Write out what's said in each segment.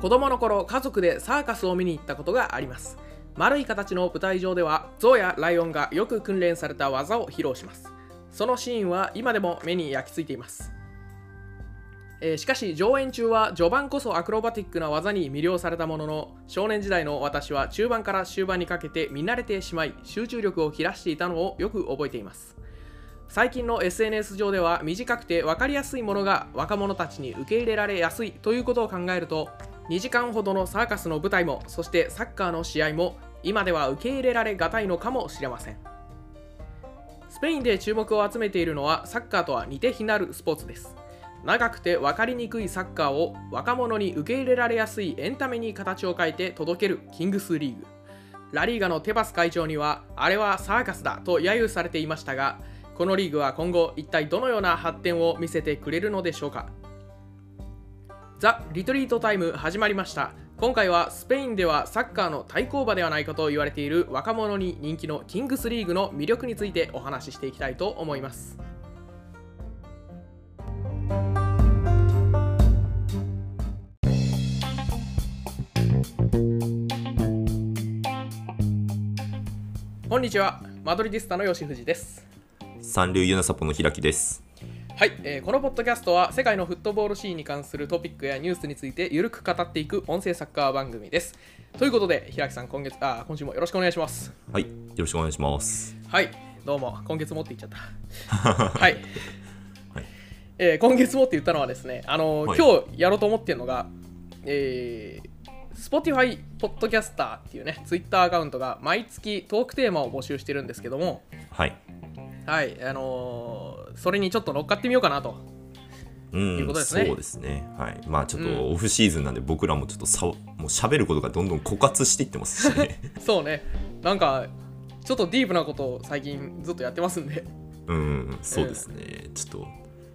子供の頃家族でサーカスを見に行ったことがあります。丸い形の舞台上では象やライオンがよく訓練された技を披露します。そのシーンは今でも目に焼き付いています。えーしかし上演中は序盤こそアクロバティックな技に魅了されたものの少年時代の私は中盤から終盤にかけて見慣れてしまい集中力を切らしていたのをよく覚えています。最近の SNS 上では短くて分かりやすいものが若者たちに受け入れられやすいということを考えると2時間ほどのサーカスの舞台もそしてサッカーの試合も今では受け入れられがたいのかもしれません。スペインで注目を集めているのはサッカーとは似て非なるスポーツです。長くて分かりにくいサッカーを若者に受け入れられやすいエンタメに形を変えて届けるキングスリーグ。ラリーガのテバス会長にはあれはサーカスだと揶揄されていましたがこのリーグは今後一体どのような発展を見せてくれるのでしょうか。ザ・リトリートタイム始まりました。今回はスペインではサッカーの対抗馬ではないかと言われている若者に人気のキングスリーグの魅力についてお話ししていきたいと思います。こんにちは。マドリディスタの吉藤です。三流ユナサポの開きです。はい、えーこのポッドキャストは世界のフットボールシーンに関するトピックやニュースについてゆるく語っていく音声サッカー番組です。ということで、平木さん、今月あ今週もよろしくお願いします。はい、よろしくお願いします。はい、どうも、今月もって言っちゃった。はい、はいえー今月もって言ったのはですね、あのーはい今日やろうと思ってるのが、えー Spotify ポッドキャスターっていうね、Twitter アカウントが毎月トークテーマを募集してるんですけども、はい。はい、あのーそれにちょっと乗っかってみようかなと。うん、いうことですねそうですね。はい。まあちょっうんとオフシーズンなんで僕らもちょっとさ、もう喋ることがどんどん枯渇していってますしね。そうね、なんか、ちょっとディープなことを最近ずっとやってますんで、うん、そうですね。ちょっと、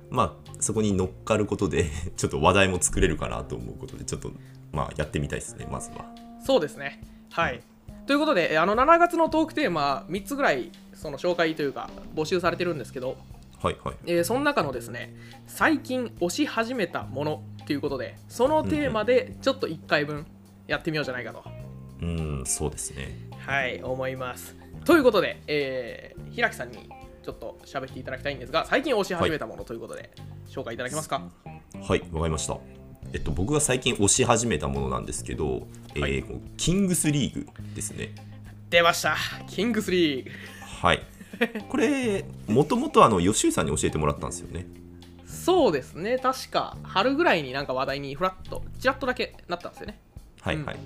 まあそこに乗っかることで、ちょっと話題も作れるかなと思うことで、ちょっと、まあやってみたいですね、まずは。そうですね。はい。ということで、あの7月のトークテーマ3つぐらいその紹介というか募集されてるんですけど、はいはい。えーその中のですね、最近推し始めたものということで、そのテーマでちょっと1回分やってみようじゃないかと、うん、そうですね。はい、思います。ということで、えー、平木さんにちょっと喋っていただきたいんですが、最近推し始めたものということで、紹介いただけますか？はい、わかりました。えっと、僕が最近推し始めたものなんですけど、えーはいキングスリーグですね。出ました、キングスリーグ。はい。これ、もともとあの吉井さんに教えてもらったんですよね。そうですね、確か春ぐらいになんか話題にフラッと、ちらっとだけなったんですよね。はいはい。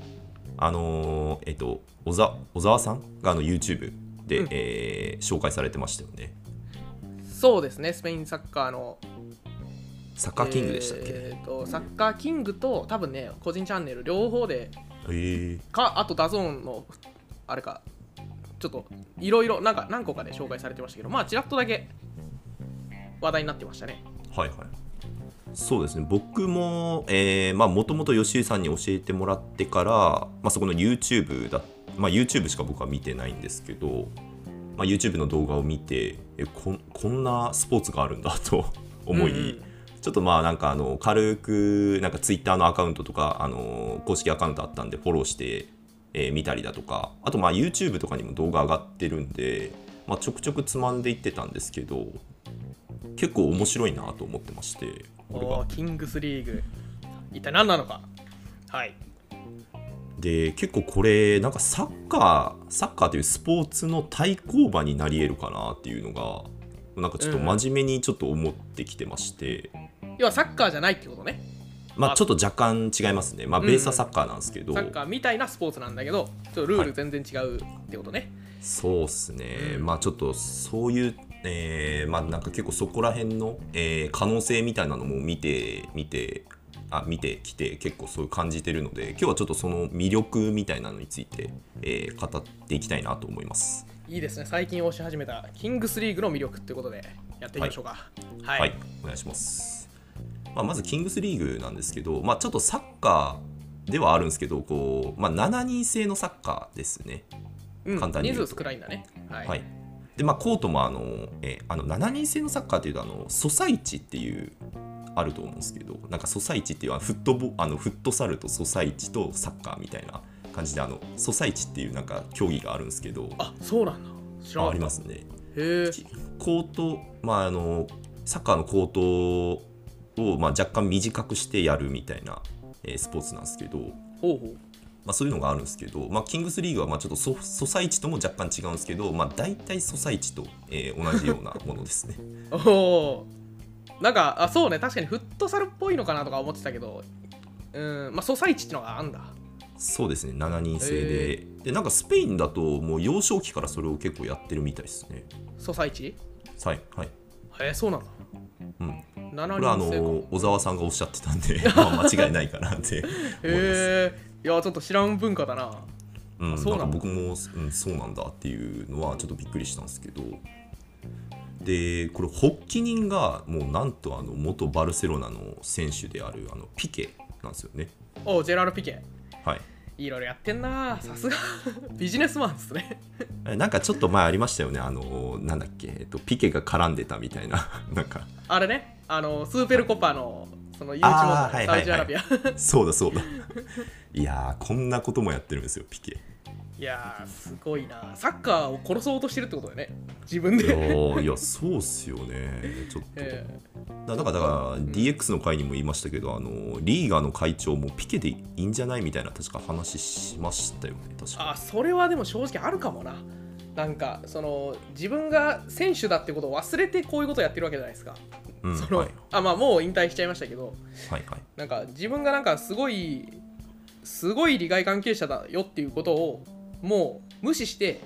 あのーえっと、小沢小沢さんがあの YouTube で、うんえー紹介されてましたよね。そうですね、スペインサッカーのサッカーキングでしたっけ、えーとサッカーキングと多分ね、個人チャンネル両方で、えーか、あと DAZN の、あれか、ちょっといろいろ、なんか何個かで紹介されてましたけど、まあ、ちらっとだけ話題になってましたね。はいはい。そうですね僕ももともと吉井さんに教えてもらってから、まあ、そこの YouTube だ、まあ、YouTube しか僕は見てないんですけど、まあ、YouTube の動画を見てえこんこんなスポーツがあるんだと 思い、うんうんちょっとまあなんかあの軽くなんか Twitter のアカウントとかあの公式アカウントあったんでフォローして、えー見たりだとかあとまあ YouTube とかにも動画上がってるんで、まあ、ちょくちょくつまんでいってたんですけど結構面白いなと思ってましてこれがキングスリーグ、一体何なのか？はい。で結構これなんかサッカーサッカーというスポーツの対抗馬になり得るかなっていうのがなんかちょっと真面目にちょっと思ってきてまして、要はサッカーじゃないってことね。まあちょっと若干違いますね。まあうん。ベースはサッカーなんですけど、サッカーみたいなスポーツなんだけど、ちょっとルール全然違うってことね。そうっすね、うん。まあちょっとそういう、えーまあなんか結構そこら辺の、えー可能性みたいなのも見て見てあ見てきて結構そういう感じてるので今日はちょっとその魅力みたいなのについて、えー語っていきたいなと思います。いいですね、最近推し始めたキングスリーグの魅力ってことでやってみましょうか。はい。はい、お願いします、まあ、まずキングスリーグなんですけど、まあ、ちょっとサッカーではあるんですけどこう、まあ、7人制のサッカーですね。うん簡単に言うと。人数少ないんだね。はい。はい、でまあコートもあの、えーあの7人制のサッカーというとあのソサイチっていうあると思うんですけどなんかソサイチっていうフットボあのフットサルとソサイチとサッカーみたいな感じであのソサイチっていうなんか競技があるんですけどあそうなんだ。知らありますね。へえコート、まあ、あのサッカーのコートを、まあ、若干短くしてやるみたいな、えースポーツなんですけど、ほうほう。まあ、そういうのがあるんですけど、まあ、キングスリーグはまあちょっとソソサイチとも若干違うんですけど、まあ、大体ソサイチと、えー同じようなものですね。お おー。なんかあそうね。確かにフットサルっぽいのかなとか思ってたけどうん。まあソサイチってのがあんだ。そうですね。7人制で,、でなんかスペインだともう幼少期からそれを結構やってるみたいですね。ソサイチはい、はいへえそうなんだ。うん、7これはあの小沢さんがおっしゃってたんで、まあ、間違いないかなって思います。へえいやちょっと知らん文化だな。うん、そうなん僕も、うん、そうなんだっていうのはちょっとびっくりしたんですけど。でこれ発起人がもうなんとあの元バルセロナの選手であるあのピケなんですよね。おジェラール・ピケ。はいいろいろやってんな。さすが。ビジネスマンですね。えなんかちょっと前ありましたよね。あのなんだっけ、えっと、ピケが絡んでたみたいな。なんか。あれね。あのスーペルコパのその誘致問題あーはいはいはい。サウジアラビア。そうだそうだ。いやーこんなこともやってるんですよピケいやーすごいな。サッカーを殺そうとしてるってことだよね。自分で。ーいやそうっすよね。ちょっと、えだだからだから DX の回にも言いましたけどあのリーガーの会長もピケでいいんじゃないみたいな確か話しましたよね確か。あそれはでも正直あるかもな。なんかその自分が選手だってことを忘れてこういうことをやってるわけじゃないですか、うんそのはい。あまあもう引退しちゃいましたけど。はいはい。なんか自分がなんかすごいすごい利害関係者だよっていうことをもう無視して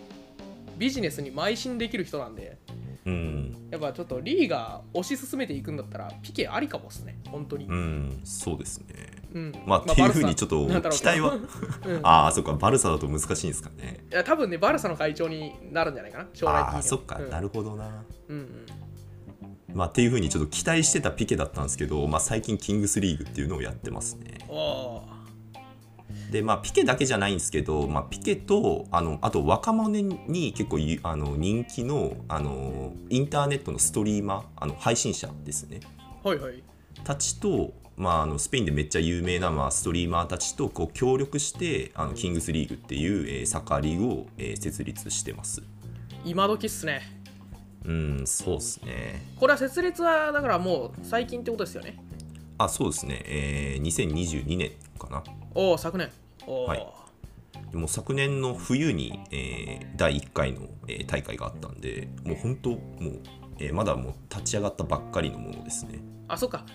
ビジネスに邁進できる人なんでうん。やっぱちょっとリーが推し進めていくんだったらピケありかもっすね。本当に。うん。そうですね。うん。まあっていうふうにちょっと期待は？うん。ああそっか。バルサだと難しいんですかね。いや多分ねバルサの会長になるんじゃないかな。将来的には。ああそっか、うん。なるほどな。うんうん。まあっていうふうにちょっと期待してたピケだったんですけど、まあ、最近キングスリーグっていうのをやってますね。おーでまあピケだけじゃないんですけど、まあ、ピケとあのあと若者に結構ゆあの人気のあのインターネットのストリーマーあの配信者ですね。はいはい。たちと、まあ、あのスペインでめっちゃ有名な、まあ、ストリーマーたちとこう協力してあのキングスリーグっていう、えーサッカーリーグを、えー設立してます。今時っすね。うんそうっすね。これは設立はだからもう最近ってことですよねあそうですね、えー2022年かな。おお昨年。おお、はい。もう昨年の冬に、えー第1回の、えー大会があったんでもう本当もう、えーまだもう立ち上がったばっかりのものですね。あそっか。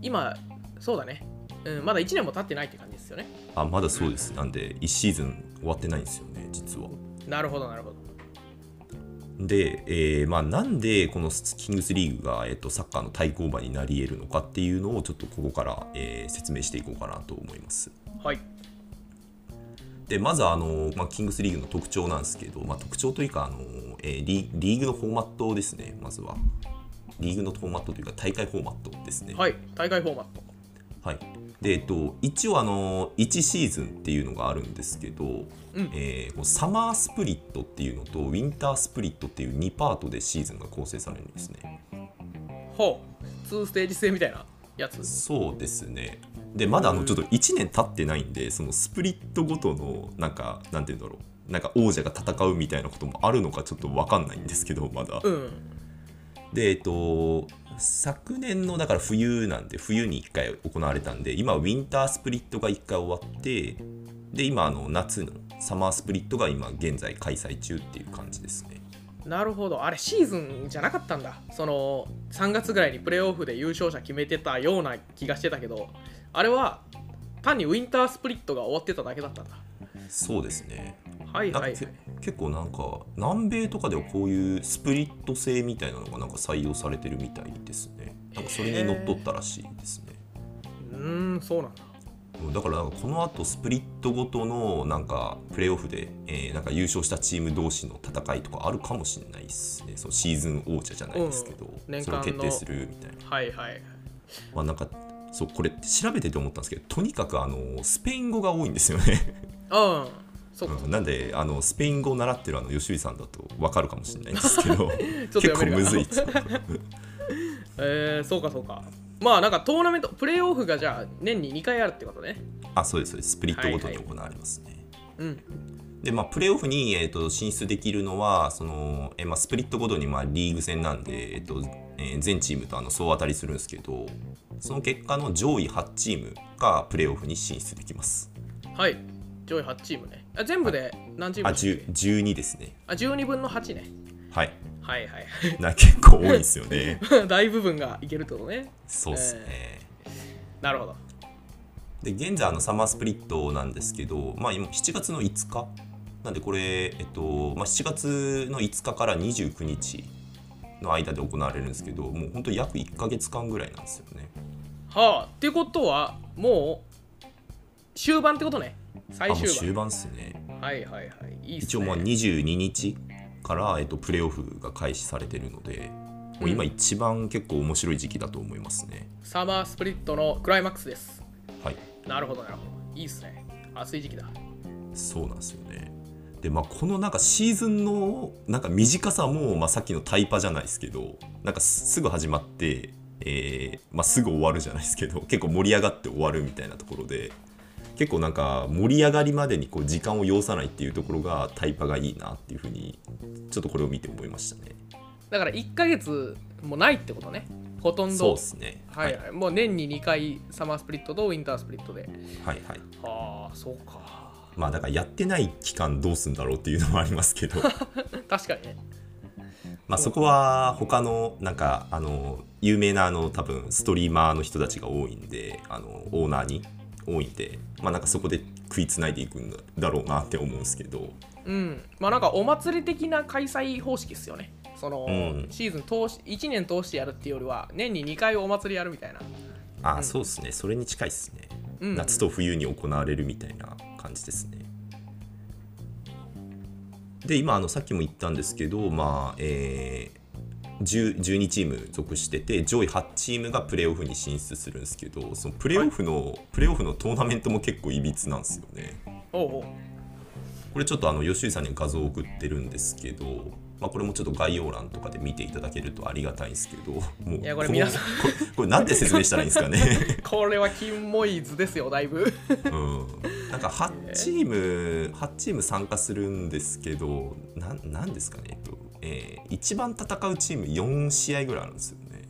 今そうだね、うん、まだ1年も経ってないって感じですよね。あまだそうです。なんで1シーズン終わってないんですよね実は。なるほどなるほどで、えーまあ、なんでこのキングスリーグが、えー、とサッカーの対抗馬になり得るのかっていうのをちょっとここから、えー説明していこうかなと思います。はいでまずあの、まあ、キングスリーグの特徴なんですけど、まあ、特徴というかあの、えーリリーグのフォーマットですねまずは。リーグのフォーマットというか大会フォーマットですね。はい大会フォーマットはい、で、えっと、一応あの1シーズンっていうのがあるんですけど、んえーサマースプリットっていうのとウィンタースプリットっていう2パートでシーズンが構成されるんですね。ほう2ステージ制みたいなやつ？そうですね。でまだあのちょっと1年経ってないんでそのスプリットごとのなんかなんて言うんだろうなんか王者が戦うみたいなこともあるのかちょっと分かんないんですけどまだ。うんでえっと昨年のだから冬なんで冬に1回行われたんで今はウィンタースプリットが1回終わってで今あの夏のサマースプリットが今現在開催中っていう感じですね。なるほど。あれシーズンじゃなかったんだ。その3月ぐらいにプレーオフで優勝者決めてたような気がしてたけどあれは単にウィンタースプリットが終わってただけだったんだ。そうですねはいはい、はい。結構なんか南米とかではこういうスプリット制みたいなのがなんか採用されてるみたいですね。なんかそれにのっとったらしいですね。うーんそうなんだ。だからなんかこのあとスプリットごとのなんかプレーオフで、えーなんか優勝したチーム同士の戦いとかあるかもしれないですね。そのシーズン王者じゃないですけど、うん。年それを決定するみたいな。はいはい。まあなんかそうこれ調べてて思ったんですけどとにかくあのスペイン語が多いんですよね。うんそうか、うん。なんであのスペイン語を習ってるあの吉井さんだと分かるかもしれないんですけど 結構むずい えー、そうかそうか。まあなんかトーナメントプレーオフがじゃあ年に2回あるってことね。あそうですそうです。スプリットごとに行われますね、うん。でまあ、プレーオフに、えー、と進出できるのはその、えーまあ、スプリットごとにまあリーグ戦なんで、えーとえー全チームとあの総当たりするんですけどその結果の上位8チームがプレーオフに進出できます。はい。上位8チームねあ全部で何チームあでしたっけ10 12ですね。あ12分の8ね。はい。はいはいな結構多いんですよね。は い大部分がいけるってことね。そうっすね、なるほど。で現在あのサマースプリットなんですけど、まあ、今7月の5日？なんでこれ、えっとまあ、7月の5日から29日の間で行われるんですけどもう本当約1ヶ月間ぐらいなんですよね。はあってことはもう終盤ってことね最終盤。終盤っすね。はいはいはい。いいね。一応まあ22日から、えっと、プレーオフが開始されてるのでもう今一番結構面白い時期だと思いますね、サマースプリットのクライマックスです。はい。なるほどなるほど。いいっすね。暑い時期だ。そうなんですよね。でまあこのなんかシーズンのなんか短さも、まあ、さっきのタイパじゃないですけどなんかすすぐ始まって、えーまあ、すぐ終わるじゃないですけど結構盛り上がって終わるみたいなところで結構なんか盛り上がりまでにこう時間を要さないっていうところがタイパがいいなっていうふうにちょっとこれを見て思いましたね。だから1ヶ月もないってことね。ほとんど。そうですね。はい、はい、もう年に2回サマースプリットとウィンタースプリットで。はいはい。はあそうか。まあだからやってない期間どうすんだろうっていうのもありますけど。確かにね。まあそこは他のなんかあの有名なあの多分ストリーマーの人たちが多いんであのオーナーに多いんでまあなんかそこで食いつないでいくんだろうなって思うんですけど。うん。まあなんかお祭り的な開催方式っすよね。その、うん。シーズン通し1年通してやるっていうよりは年に2回お祭りやるみたいな。ああそうですね。それに近いですね、うん。夏と冬に行われるみたいな感じですね。で今あのさっきも言ったんですけどまあえー10 12チーム属してて上位8チームがプレーオフに進出するんですけどそのプレーオフの、プレーオフのトーナメントも結構いびつなんですよね。おうおう。これちょっとあの吉井さんに画像を送ってるんですけど、まあ、これもちょっと概要欄とかで見ていただけるとありがたいんですけどもういやこれの皆さん。これこれなんて説明したらいいんですかね。これはキモい図ですよだいぶ。うん、なんか8チーム8チーム参加するんですけどなんなんですかね、えっとえー一番戦うチーム4試合ぐらいあるんですよね。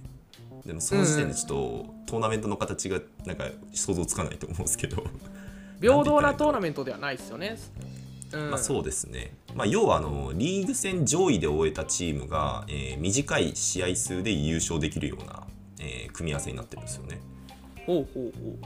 でもその時点でちょっとトーナメントの形がなんか想像つかないと思うんですけど、平等なトーナメントではないですよね。うん。まあそうですね、まあ、要はあのリーグ戦上位で終えたチームが、えー短い試合数で優勝できるような、えー組み合わせになってるんですよね。ほうほうほ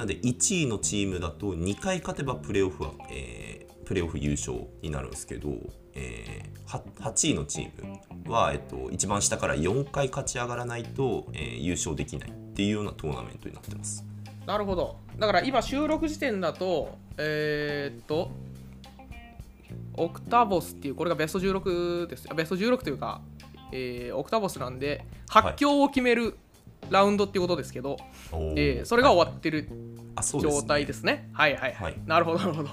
なので1位のチームだと2回勝てばプレーオフは、えープレーオフ優勝になるんですけど、えーは8位のチームは、えっと、一番下から4回勝ち上がらないと、えー優勝できないっていうようなトーナメントになってます。うなるほど。だから今収録時点だとえー、っとオクタボスっていうこれがベスト16です。ベスト16というか、えーオクタボスなんで発狂を決めるラウンドっていうことですけど、えーそれが終わってるあそうですね。状態ですね。はいはい。はい。はいなるほどなるほど。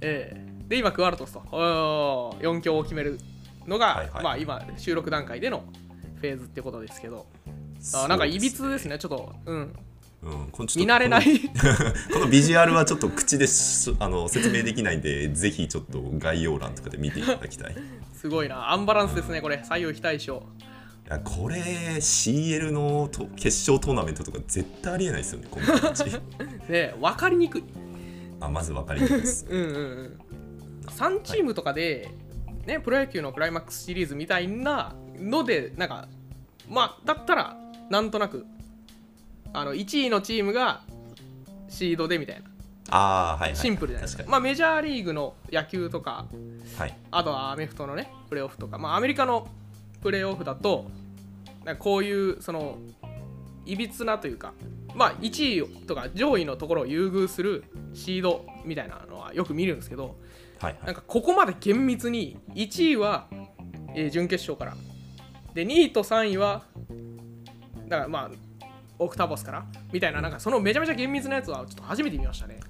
えーで、今、クワルトスと。おー4強を決めるのが、はいはい。まあ今、収録段階でのフェーズってことですけど、そうあなんかいびつですね、ちょっと、うん、うん、見慣れない。このビジュアルはちょっと口でしあの説明できないんでぜひちょっと概要欄とかで見ていただきたいい。すごいな、アンバランスですね、これ、左右非対称。やこれ CL のと決勝トーナメントとか絶対ありえないですよねこの形 ね、分かりにくい。あまず分かりにくいです うんうんうん。3チームとかで、ね、プロ野球のクライマックスシリーズみたいなので、なんか、まあ、だったら、なんとなく、あの1位のチームがシードでみたいな。ああはい、はい、シンプルじゃないですか。確まあ、メジャーリーグの野球とか、はいあとはアメフトのね、プレーオフとか、まあ、アメリカのプレーオフだと、なんかこういう、その、いびつなというか、まあ、1位とか上位のところを優遇するシードみたいなのはよく見るんですけど、はいはい。なんかここまで厳密に1位は、えー準決勝から。で2位と3位はだからまあオクタボスから？みたいななんかそのめちゃめちゃ厳密なやつはちょっと初めて見ましたね。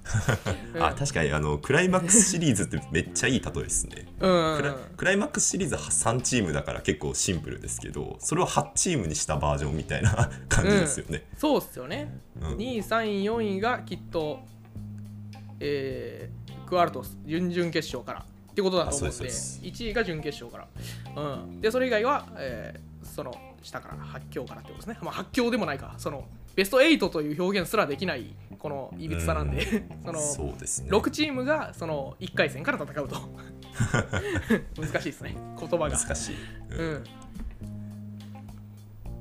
う んあ確かにあのクライマックスシリーズってめっちゃいい例えですね。うん。クライマックスシリーズは3チームだから結構シンプルですけどそれを8チームにしたバージョンみたいな感じですよね、そうっすよね、うん。2位3位4位がきっとえー、クアルトス準々決勝から。ってことだと思うんあそうでですそうです。1位が準決勝から、うん、でそれ以外は、えーその下から8強からってことですね、まあ、8強でもないか。そのベスト8という表現すらできないこのいびつさなんで、そのそうですね。6チームがその1回戦から戦うと。難しいですね。言葉が。難しい、ううん。ん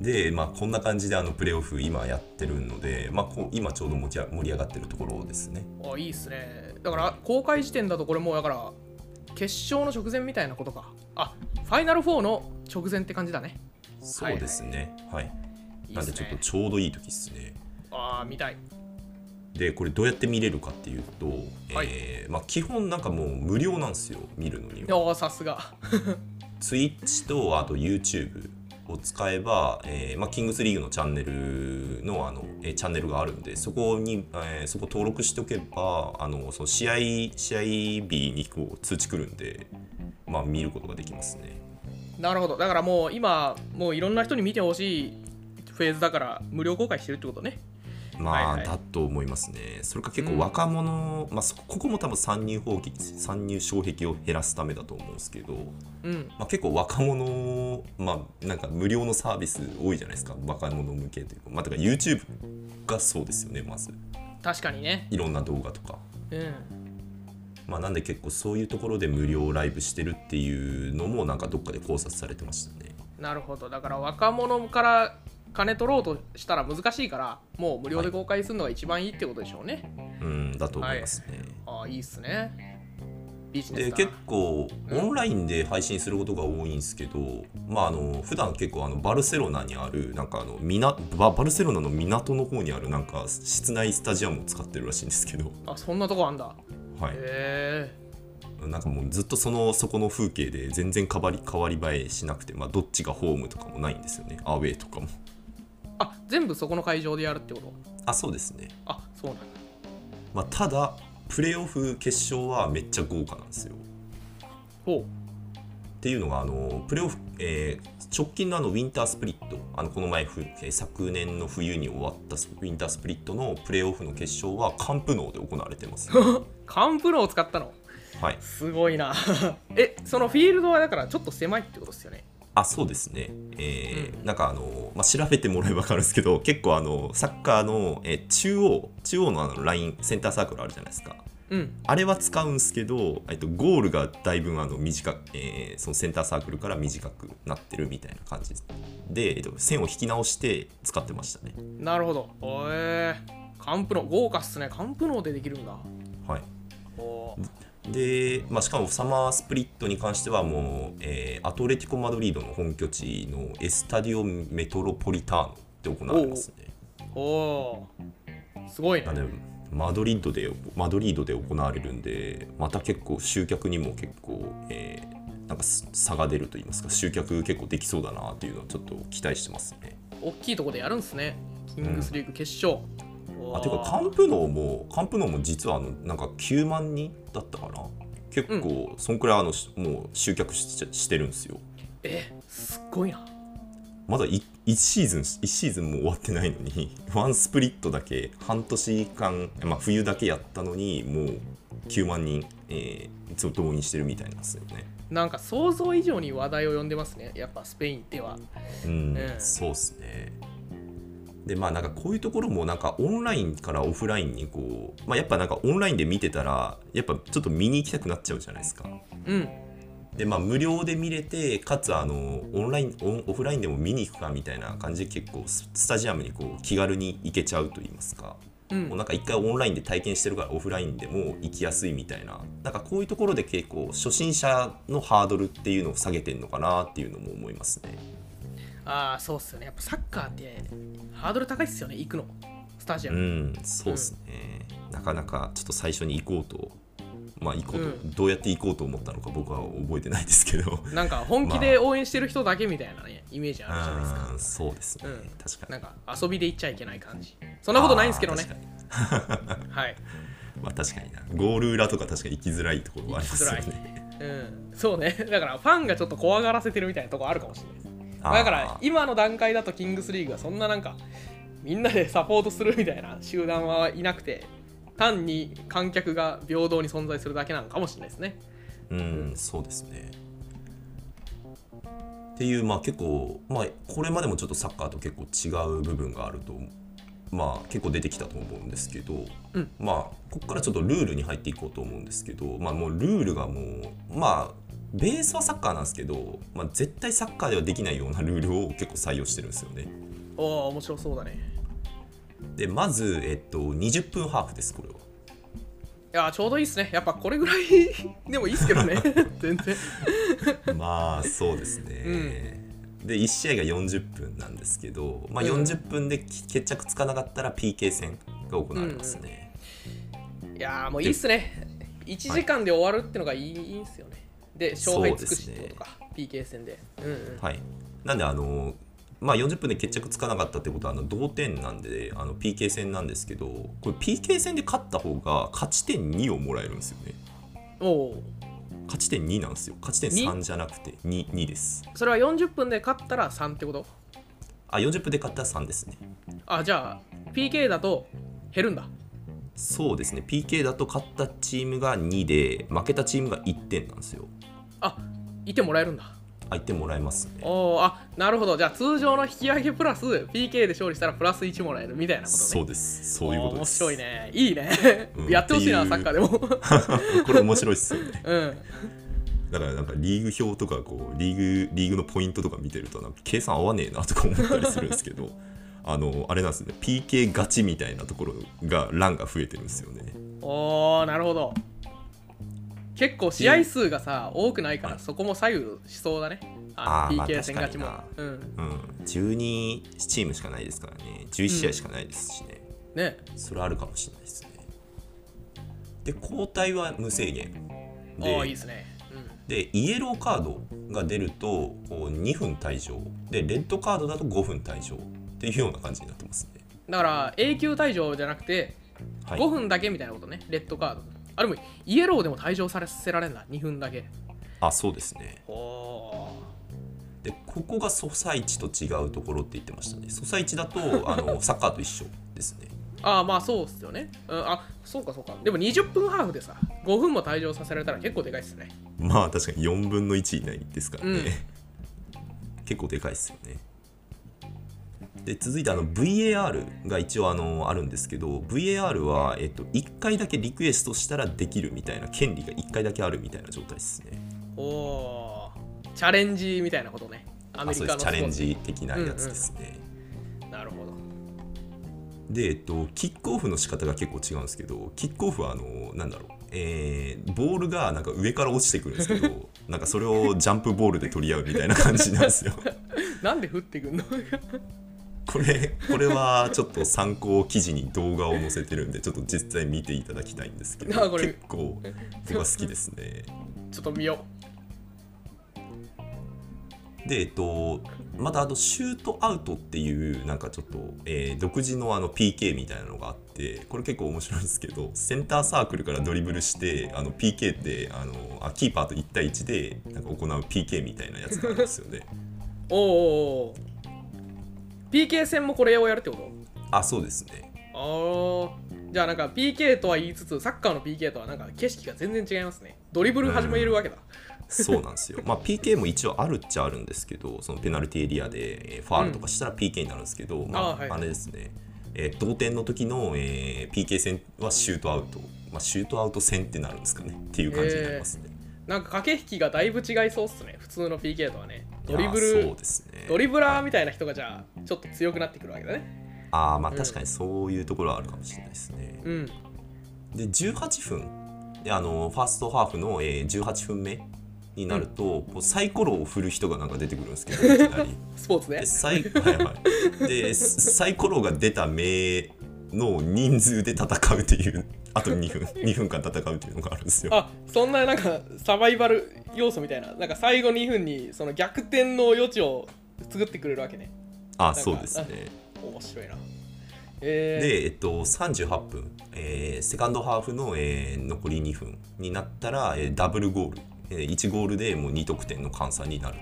でまあこんな感じであのプレーオフ今やってるので、まあ、こう今ちょうど盛り上がってるところですね。あいいっすね。だから公開時点だとこれもうだから決勝の直前みたいなことか。あファイナル4の直前って感じだねそうですね。はい、なんでちょっとちょうどいい時ですね。ああ見たい。でこれどうやって見れるかっていうと、はい。えーまあ、基本なんかもう無料なんですよ見るのには。おーさすが。Twitch とあと YouTube を使えば、えーまあ、キングスリーグのチャンネルのあの、えーチャンネルがあるんでそこに、えーそこ登録しておけばあのその試合試合日にこう通知来るんで、まあ、見ることができますねなるほど。だからもう今もういろんな人に見てほしいフェーズだから無料公開してるってことね。まあ、はいはい。だと思いますね。それか結構若者、まあ、そここも多分参入放棄参入障壁を減らすためだと思うんですけど、うん。まあ、結構若者、まあ、なんか無料のサービス多いじゃないですか。若者向けというか、まあ、てか YouTube がそうですよねまず。確かにね。いろんな動画とか、うんまあ、なんで結構そういうところで無料ライブしてるっていうのもなんかどっかで考察されてましたね。なるほど。だから若者から金取ろうとしたら難しいからもう無料で公開するのが一番いいってことでしょうね、うんだと思いますね、ああいいっすね。で結構オンラインで配信することが多いんですけど、まああの普段結構あのバルセロナにあるなんかあのみなババルセロナの港の方にあるなんか室内スタジアムを使ってるらしいんですけど、あそんなとこあんだはい、なんかもうずっとそのそこの風景で全然変わり変わり映えしなくて、まあ、どっちがホームとかもないんですよね。アウェーとかも。あ全部そこの会場でやるってこと？あそうですね、あそうなんだ。まあ、ただプレーオフ決勝はめっちゃ豪華なんですよ。ほっていうのがあのプレーオフ、えー直近のあのウィンタースプリット。あのこの前ふ、えー昨年の冬に終わったスウィンタースプリットのプレーオフの決勝はカンプノーで行われてます、う カンプロを使ったの。はい。すごいな。えそのフィールドはだからちょっと狭いってことですよね。あそうですね、えーなんかあの、まあ、調べてもらえば分かるんですけど 結構あのサッカーの、えー中央中央のあのラインセンターサークルあるじゃないですか。うん。あれは使うんですけど、えっと、ゴールがだいぶあの短く、えーそのセンターサークルから短くなってるみたいな感じで、えっと、線を引き直して使ってましたね。なるほど。へえカンプノ豪華っすね。カンプノでできるんだで、まあ、しかもサマースプリットに関してはもう、えーアトレティコ・マドリードの本拠地のエスタディオ・メトロポリターノで行われますね。おーすごいねマドリードでマドリードで行われるんでまた結構集客にも結構、えーなんかす差が出ると言いますか集客結構できそうだなっていうのをちょっと期待してますね。大きいとこでやるんすねキングスリーグ決勝、おーあていうかカンプノーもカンプノーも実はあのなんか9万人だったかな？結構、そんくらいあのしもう集客ししてるんですよ。えすっごいな。まだ 1, シーズン1シーズンも終わってないのに ワンスプリットだけ半年間、まあ、冬だけやったのにもう9万人、えー、動員してるみたいなんですよね。なんか想像以上に話題を呼んでますね。やっぱスペインでは。うん、ええそうっすねでまあなんかこういうところもなんかオンラインからオフラインにこう、まあ、やっぱなんかオンラインで見てたらやっぱちょっと見に行きたくなっちゃうじゃないですか。うん。でまあ無料で見れてかつあのオンラインオンオフラインでも見に行くかみたいな感じで結構ススタジアムにこう気軽に行けちゃうと言いますか、うん。もうなんか一回オンラインで体験してるからオフラインでも行きやすいみたいな。なんかこういうところで結構初心者のハードルっていうのを下げてんのかなっていうのも思いますねああそうっすよね。やっぱサッカーってハードル高いっすよね行くの。スタジアうム、んそうですね、なかなかちょっと最初に行こうとまあ行こうと、うん。どうやって行こうと思ったのか僕は覚えてないですけど。なんか本気で応援してる人だけみたいなねイメージあるじゃないですか。うんそうですね、うん。確かに。なんか遊びで行っちゃいけない感じ。そんなことないんですけどね。はい。まあ確かにな。ゴール裏とか確かに行きづらいところはありますよね。うん。そうね。だからファンがちょっと怖がらせてるみたいなとこあるかもしれないですだから今の段階だとキングスリーグはそんななんかみんなでサポートするみたいな集団はいなくて単に観客が平等に存在するだけなのかもしれないですね。うんそうですね。っていうまあ結構まあこれまでもちょっとサッカーと結構違う部分があるとまあ結構出てきたと思うんですけど、うん。まあここからちょっとルールに入っていこうと思うんですけどまあもうルールがもうまあベースはサッカーなんですけど、まあ、絶対サッカーではできないような ルールを結構採用してるんですよね。おお面白そうだね。でまず、えっと、20分ハーフですこれは。いやちょうどいいっすね。やっぱこれぐらい でもいいっすけどね。全然。まあそうですね。で1試合が40分なんですけど、まあ、うん。40分でき決着つかなかったら PK 戦が行われますね。いやーもういいっすね。1時間で終わるってのがいい,、んすよねで勝敗尽くしってことか、PK 戦でうんうんはい、なんであの、まあ、40分で決着つかなかったってことはあの同点なんであの PK 戦なんですけどこれ PK 戦で勝った方が勝ち点2をもらえるんですよね。おお勝ち点2なんですよ。勝ち点3じゃなくて 2, 2です。それは40分で勝ったら3ってこと？あ40分で勝ったら3ですね。あじゃあ PK だと減るんだそうですね PK だと勝ったチームが2で負けたチームが1点なんですよ。あいてもらえるんだ。相手もらえますね。おおあなるほど。じゃあ通常の引き分けプラス PK で勝利したらプラス1もらえるみたいなことね。そうです。そういうことです。面白いね。いいね、うんやってほしいなサッカーでも。これ面白いっすよね。うん。だからなんかリーグ表とかこうリーグリーグのポイントとか見てるとなんか計算合わねえなとか思ったりするんですけどあのあれなんですね。PK 勝ちみたいなところが欄が増えてるんですよね。おーなるほど結構試合数がさ多くないからそこも左右しそうだね。あの PK 戦勝ちも、確うん。うん。12チームしかないですからね。11試合しかないですしね、ね。それあるかもしれないですね。で交代は無制限おーいいでですね、うん、でイエローカードが出るとこう2分退場。でレッドカードだと5分退場っていうような感じになってますね。だから永久退場じゃなくてはい。5分だけみたいなことね、レッドカードあでもイエローでも退場させられんだ2分だけ。あそうですね。でここがソサイチと違うところって言ってましたね。ソサイチだと あのサッカーと一緒ですね。ああまあそうっすよね、うん、あそうかそうか。でも20分ハーフでさ5分も退場させられたら結構でかいっすね。まあ確かに4分の1以内ですからね、結構でかいですよねで続いてあの VAR が一応あのあるんですけど VAR は、えっと、1回だけリクエストしたらできるみたいな権利が1回だけあるみたいな状態ですね。おおー。チャレンジみたいなことね。アあメリカのチャレンスジ的なやつですね、ポーツなるほど。で、えっと、キックオフの仕方が結構違うんですけどキックオフはあのなんだろう、えーボールがなんか上から落ちてくるんですけど なんかそれをジャンプボールで取り合うみたいな感じなんですよ。なんで降ってくんの？これこれはちょっと参考記事に動画を載せてるんでちょっと実際見ていただきたいんですけど結構僕は好きですね。ちょっと見よでえっとまたあとシュートアウトっていうなんかちょっと、えー独自のあの PK みたいなのがあってこれ結構面白いんですけどセンターサークルからドリブルしてあの PK ってあのあキーパーと1対1でなんか行う PK みたいなやつなんですよね。う おーおーおー PK 戦もこれをやるってこと？あそうですね。あー。じゃあなんか PK とは言いつつサッカーの PK とはなんか景色が全然違いますね。ドリブル始めるわけだ、そうなんですよ。まあ PK も一応あるっちゃあるんですけど、そのペナルティエリアでえーファールとかしたら PK になるんですけど、まああはいあれですね、えー同点の時の、えー PK 戦はシュートアウト、まあ、シュートアウト戦ってなるんですかね。っていう感じになりますね。なんか駆け引きがだいぶ違いそうっすね。普通の PK とはね。ドリブルうですね。ドリブラーみたいな人がじゃあちょっと強くなってくるわけだね。ああまあ確かにそういうところはあるかもしれないですね。うん。で18分。であのファーストハーフの、えー18分目になると、こうサイコロを振る人がなんか出てくるんですけど いきなり。スポーツででサイ,、はいはい、で サイコロが出た目の人数で戦うっていうあと2分 2分間戦うっていうのがあるんですよ。あそんななんかサバイバル要素みたいな。なんか最後2分にその逆転の余地を作ってくれるわけね。かあそうですね。面白いな。えー、で、えっと、38分、えーセカンドハーフの、えー残り2分になったら、えーダブルゴール、えー1ゴールでもう2得点の換算になる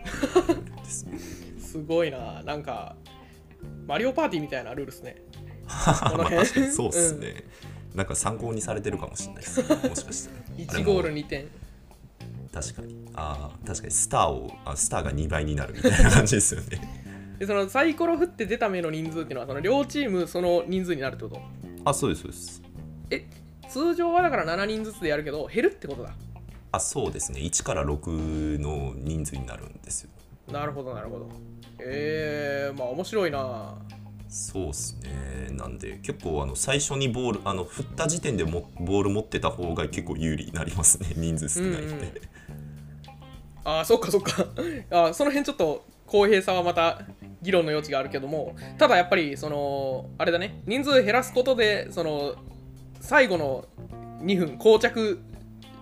すごいな。なんかマリオパーティーみたいなルールですね。そうっすね、なんか参考にされてるかもしれない。ですねもしかしたら1ゴール2点。確かに。あー確かにスターをあスターが2倍になるみたいな感じですよね。でそのサイコロ振って出た目の人数っていうのはその両チームその人数になるってこと？あそうですそうです。え通常はだから7人ずつでやるけど減るってことだ。あそうですね。1から6の人数になるんですよ。なるほどなるほど。えー、まあ面白いなそうっすね。なんで結構あの最初にボールあの振った時点でもボール持ってた方が結構有利になりますね。人数少ないんで、うんうん。あそっかそっか。あその辺ちょっと公平さはまた議論の余地があるけどもただやっぱりそのあれだね。人数減らすことでその最後の2分膠着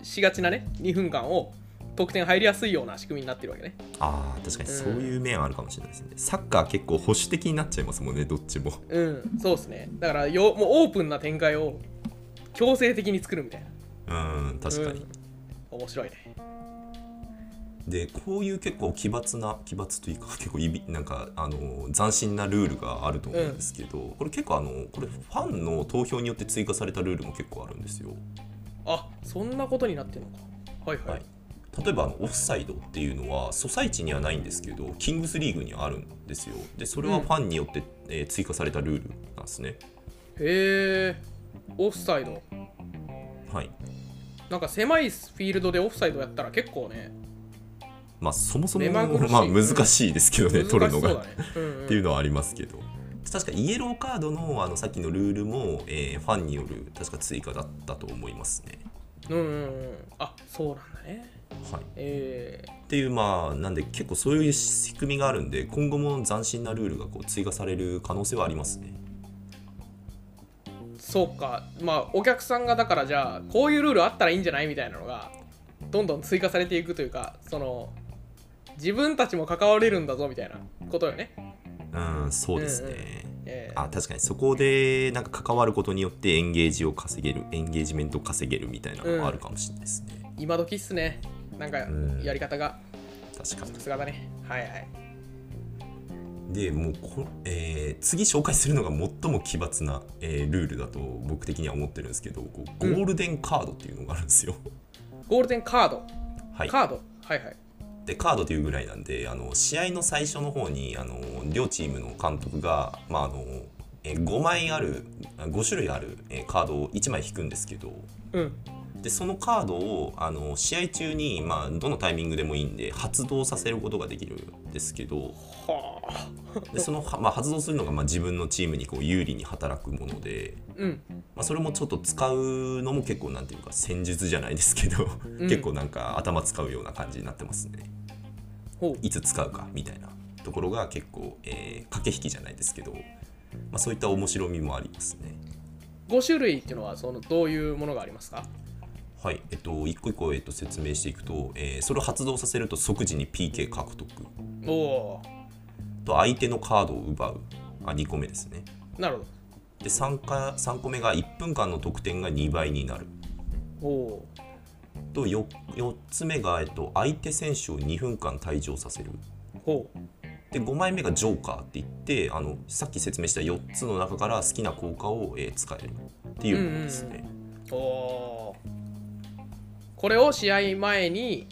しがちなね2分間を得点入りやすいような仕組みになってるわけね。ああ確かにそういう面あるかもしれないですね、サッカー結構保守的になっちゃいますもんねどっちも。うんそうですね。だからよもうオープンな展開を強制的に作るみたいな。うん確かに、うん。面白いね。でこういう結構奇抜な奇抜というか 結構いびなんかあの斬新なルールがあると思うんですけど、これ結構あのこれファンの投票によって追加されたルールも結構あるんですよ。あそんなことになってるのか。はいはい、はい例えばあのオフサイドっていうのはソサイチにはないんですけどキングスリーグにはあるんですよ。でそれはファンによって、えー追加されたルールなんですね。へえオフサイド。はい。なんか狭いフィールドでオフサイドやったら結構ね。まあそもそも目まぐるしい。まあ難しいですけどね、取るのが。ね、うんうん。っていうのはありますけど。確かイエローカードのあのさっきのルールも、えーファンによる確か追加だったと思いますね。うんうんうん。あそうなんだねはい。えっていうまあなんで結構そういう仕組みがあるんで今後も斬新なルールがこう追加される可能性はありますね。ー、そうか。まあお客さんがだからじゃあこういうルールあったらいいんじゃないみたいなのがどんどん追加されていくというかその自分たちも関われるんだぞみたいなことよね。うんそうですね、うんうん。えーあ確かにそこでなんか関わることによってエンゲージを稼げるエンゲージメントを稼げるみたいなのもあるかもしれないですね、今時っすねなんかん。やり方が。確かに。さすがだね。はいはい。でもうこ、えー次紹介するのが最も奇抜な、えールールだと僕的には思ってるんですけどゴールデンカードっていうのがあるんですよ、ゴールデンカード？はい。カード？はいはい。でカードというぐらいなんであの試合の最初の方にあの両チームの監督が、まああのえー5枚ある5種類ある、えーカードを1枚引くんですけどうんでそのカードをあの試合中に、まあ、どのタイミングでもいいんで発動させることができるんですけどはあ。でその、はまあ、発動するのが、まあ、自分のチームにこう有利に働くもので、うん。まあ、それもちょっと使うのも結構なんていうか戦術じゃないですけど、うん。結構なんか頭使うような感じになってますね。ほう。いつ使うかみたいなところが結構、えー駆け引きじゃないですけど、まあ、そういった面白みもありますね。5種類っていうのはそのどういうものがありますか？はい、えっと、一個一個、えっと、説明していくと、えーそれを発動させると即時に PK 獲得。おおと相手のカードを奪う。あ2個目ですね。ーなるほで 3, か3個目が1分間の得点が2倍になる。どおおと 4, 4つ目が、えっと、相手選手を2分間退場させる。ーほう。で5枚目がジョーカーって言ってあのさっき説明した4つの中から好きな効果を、えー使えるっていうものですね、おおーこれを試合前に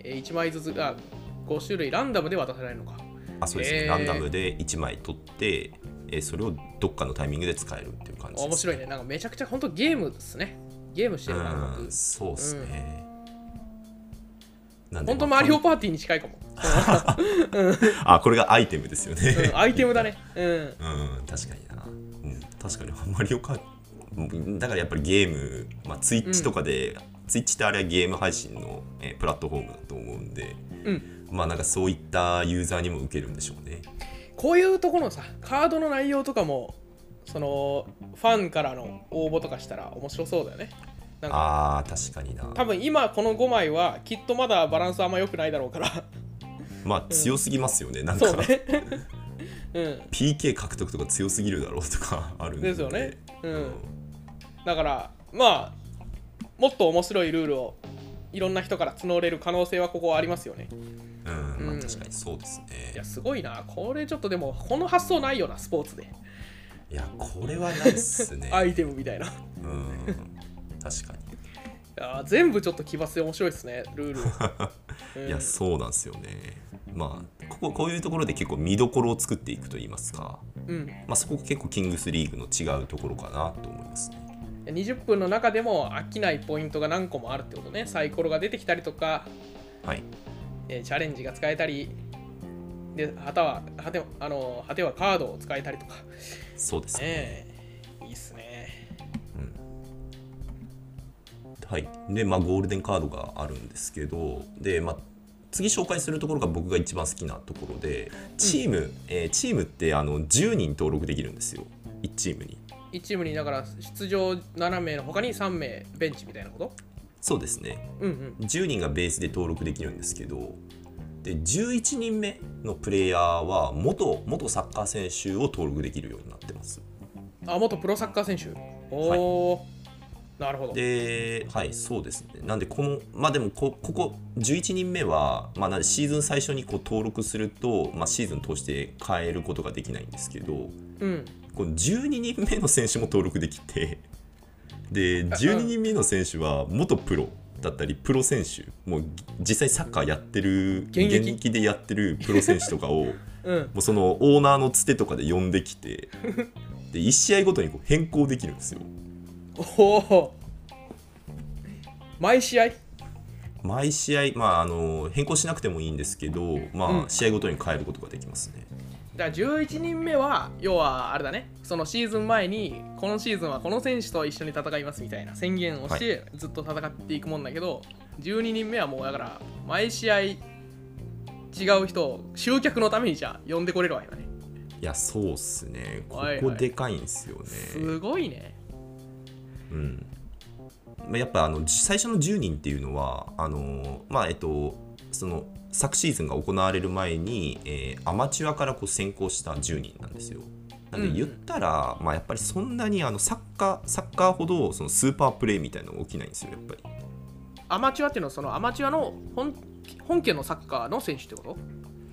1枚ずつが5種類ランダムで渡されるのか。あそうですね、えー。ランダムで1枚取って、えーそれをどっかのタイミングで使えるっていう感じです、面白いね。なんかめちゃくちゃ本当ゲームですね。ゲームしてる感うん覚そうっすね、なんで本当まあマリオパーティーに近いかも、あこれがアイテムですよね、うん、アイテムだね。うん。うん、確かにな、うん、確かに。マリオカだからやっぱりゲーム、まあ、ツイッチとかで、ツイッチってあれはゲーム配信の、えープラットフォームだと思うんで、うん。まあなんかそういったユーザーにも受けるんでしょうね。こういうところのさカードの内容とかもそのファンからの応募とかしたら面白そうだよね。なんかあー確かにな。多分今この5枚はきっとまだバランスあんま良くないだろうから。まあ強すぎますよね、なんか、そうね。うん。PK 獲得とか強すぎるだろうとかあるんで。ですよね。うん。だからまあもっと面白いルールをいろんな人から募れる可能性はここはありますよね。うん、まあ、うん。確かにそうですね。いやすごいな。これちょっとでもこの発想ないよなスポーツで。いやこれはないっすね。アイテムみたいな。いうん。確かや全部ちょっと奇抜で面白いですねルール、いやそうなんですよね。まあこここういうところで結構見どころを作っていくといいますか、うん、まあ、そこ結構キングスリーグの違うところかなと思いますね20分の中でも飽きないポイントが何個もあるってことね。サイコロが出てきたりとか、はい。えーチャレンジが使えたりで旗は果てあの果てはカードを使えたりとか。そうです。ねねえいいっすね。はい。でまあゴールデンカードがあるんですけどでまあ次紹介するところが僕が一番好きなところでチーム、えーチームってあの10人登録できるんですよ。1チームに1チームにだから出場7名の他に3名ベンチみたいなこと？そうですね。うんうん。10人がベースで登録できるんですけどで11人目のプレイヤーは元元サッカー選手を登録できるようになってます。あ元プロサッカー選手？おお、なるほど。ではいそうですね。なんでこのまあでもこここ11人目は、まあ、なんでシーズン最初にこう登録すると、まあ、シーズン通して変えることができないんですけどうんこの12人目の選手も登録できてで12人目の選手は元プロだったりプロ選手もう実際サッカーやってる現役。でやってるプロ選手とかをも うん。うそのオーナーのつてとかで呼んできてで1試合ごとにこう変更できるんですよ。おお。毎試合？毎試合、まあ、あの変更しなくてもいいんですけど、まあうん。試合ごとに変えることができますねだから11人目は要はあれだね。そのシーズン前にこのシーズンはこの選手と一緒に戦いますみたいな宣言をしてずっと戦っていくもんだけど、12人目はもうだから毎試合違う人を集客のためにじゃあ呼んでこれるわけだね。いやそうっすね。こはいはい。こでかいんですよね、すごいね。うん。まあやっぱあのじ最初の10人っていうのはあのまあえっとその昨シーズンが行われる前に、えーアマチュアからこう先行した10人なんですよ。なんでうん。うん言ったら、まあ、やっぱりそんなにあのサッカーサッカーほどそのスーパープレーみたいなのが起きないんですよやっぱり。アマチュアっていうのはそのアマチュアの本本家のサッカーの選手ってこと？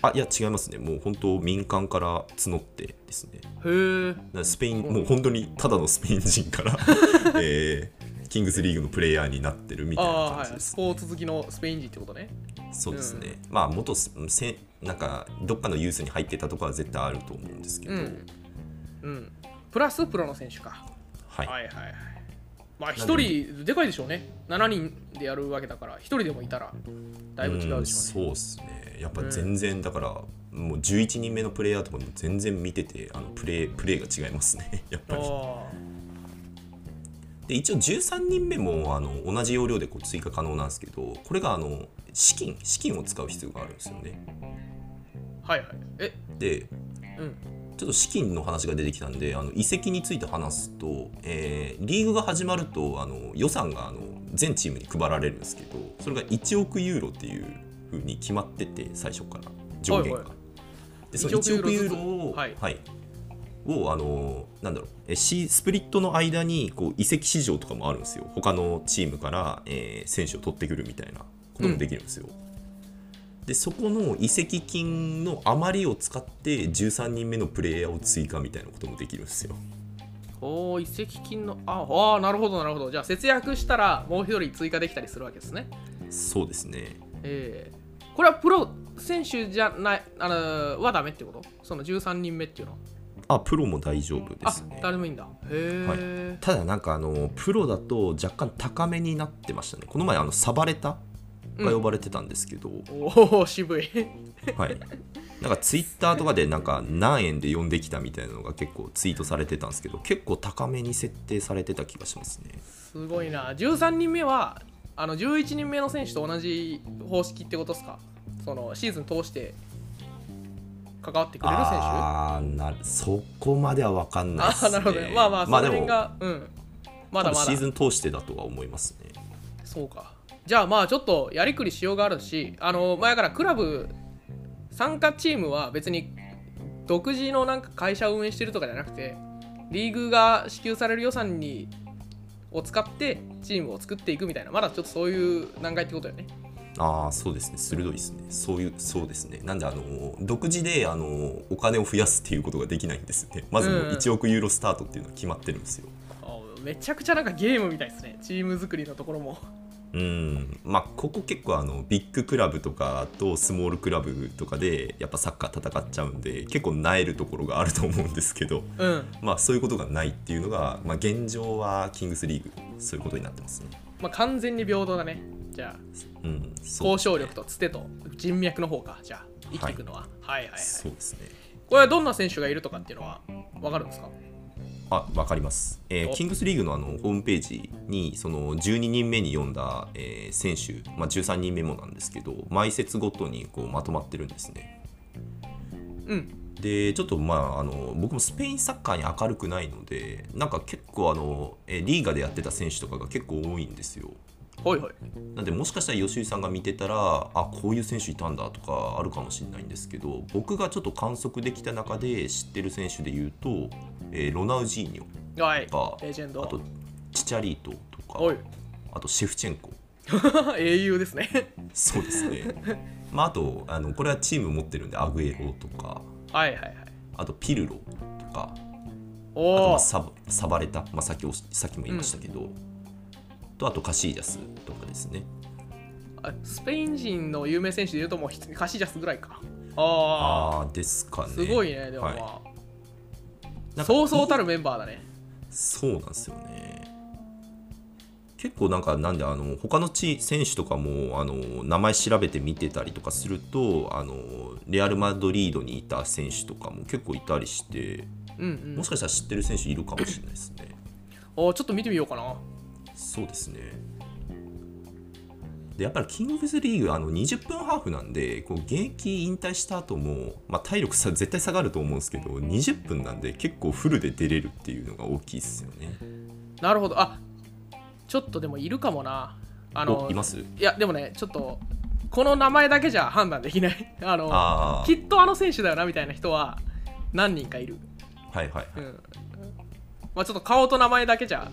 あいや違いますね。もう本当民間から募ってですね。へえスペインもう本当にただのスペイン人から、えーキングスリーグのプレイヤーになってるみたいな感じです、スポーツ好きのスペイン人ってことね。そうですね、まあ元スせなんかどっかのユースに入ってたところは絶対あると思うんですけど、うん。うん。プラスプロの選手か。はい、はいはいはい。まあ一人でかいでしょうね。7人でやるわけだから一人でもいたらだいぶ違うでしょうね。んそうですね。やっぱ全然だから、もう11人目のプレイヤーとかも全然見ててあのプレープレーが違いますね。やっぱり。あで一応13人目もあの同じ要領でこう追加可能なんですけどこれがあの資金資金を使う必要があるんですよね。あはいはい。え？でうん。ちょっと資金の話が出てきたんであの移籍について話すと、えーリーグが始まるとあの予算があの全チームに配られるんですけどそれが1億ユーロっていうふうに決まってて最初から。上限が。はいはい。でその1 1億億ユーロロを、はい。はいをあのなんだろう。スプリットの間にこう移籍市場とかもあるんですよ。他のチームから、えー選手を取ってくるみたいなこともできるんですよ、でそこの移籍金の余りを使って13人目のプレイヤーを追加みたいなこともできるんですよ。おー移籍金のああーなるほどなるほど。じゃあ節約したらもう一人追加できたりするわけですね。そうですね。ええこれはプロ選手じゃないあのはダメってこと？その13人目っていうのはあプロも大丈夫であすね。誰でもいいんだ。へえ、ただなんかあのプロだと若干高めになってましたね。この前あのサバレタが呼ばれてたんですけど、おお渋い。はい。なんかツイッターとかでなんか何円で呼んできたみたいなのが結構ツイートされてたんですけど結構高めに設定されてた気がしますね。すごいな。13人目はあの11人目の選手と同じ方式ってことですか？そのシーズン通して関わってくれる選手？あーなそこまでは分かんないですね。あなるほどね。まあまあその辺が、うん。まだまだ。シーズン通してだとは思いますね。そうか。じゃあまあちょっとやりくりしようがあるしあの前からクラブ参加チームは別に独自のなんか会社を運営してるとかじゃなくてリーグが支給される予算にを使ってチームを作っていくみたいなまだちょっとそういう段階ってことよねああそうですね。鋭いですね。そういうそうですね。なんであの独自であのお金を増やすっていうことができないんですよね。まずもううん。1億ユーロスタートっていうのは決まってるんですよ。あめちゃくちゃなんかゲームみたいですね。チーム作りのところも。うん。まあここ結構あのビッグクラブとかとスモールクラブとかでやっぱサッカー戦っちゃうんで結構なえるところがあると思うんですけどうん。まあそういうことがないっていうのが、まあ、現状はキングスリーグそういうことになってますね。まあ完全に平等だねじゃあうん交渉力とつてと人脈の方か。じゃあ生きていくのは、はい、はいはいそうですね。これはどんな選手がいるとかっていうのは分かるんですか？あ、わかります。えーお。キングスリーグのあのホームページにその12人目に読んだ、えー選手、まあ、13人目もなんですけど毎節ごとにこうまとまってるんですね。うん。でちょっとまああの僕もスペインサッカーに明るくないのでなんか結構あの、えーリーガでやってた選手とかが結構多いんですよ。ほい。ほいなんでもしかしたら吉井さんが見てたらあこういう選手いたんだとかあるかもしれないんですけど僕がちょっと観測できた中で知ってる選手で言うと、えーロナウジーニョはい。とかレジェンド。あとチチャリートとかおい。あとシェフチェンコ。英雄ですね。そうですね。まああとあのこれはチーム持ってるんでアグエロとか。はいはいはい。あとピルロとか。あとまあサバサバレタ、まあ、さっきおさっきも言いましたけど、とあとカシージャスとかですね。スペイン人の有名選手でいうともうカシジャスぐらいか。あああですかね。あすごいねでも。まあ、はい。そうそうたるメンバーだね。そうなんですよね。結構なんかなんであの他のチ選手とかもあの名前調べて見てたりとかするとあのレアル・マドリードにいた選手とかも結構いたりしてうんうん。もしかしたら知ってる選手いるかもしれないですね。おちょっと見てみようかなそうですね。でやっぱりキングスリーグあの20分ハーフなんでこう現役引退した後も、まあ、体力さ 絶対下がると思うんですけど20分なんで結構フルで出れるっていうのが大きいですよね。なるほど。あちょっとでもいるかもな。あのおいます？いやでもねちょっとこの名前だけじゃ判断できない。あのああきっとあの選手だよなみたいな人は何人かいる。はいはいはい。うん。まあちょっと顔と名前だけじゃ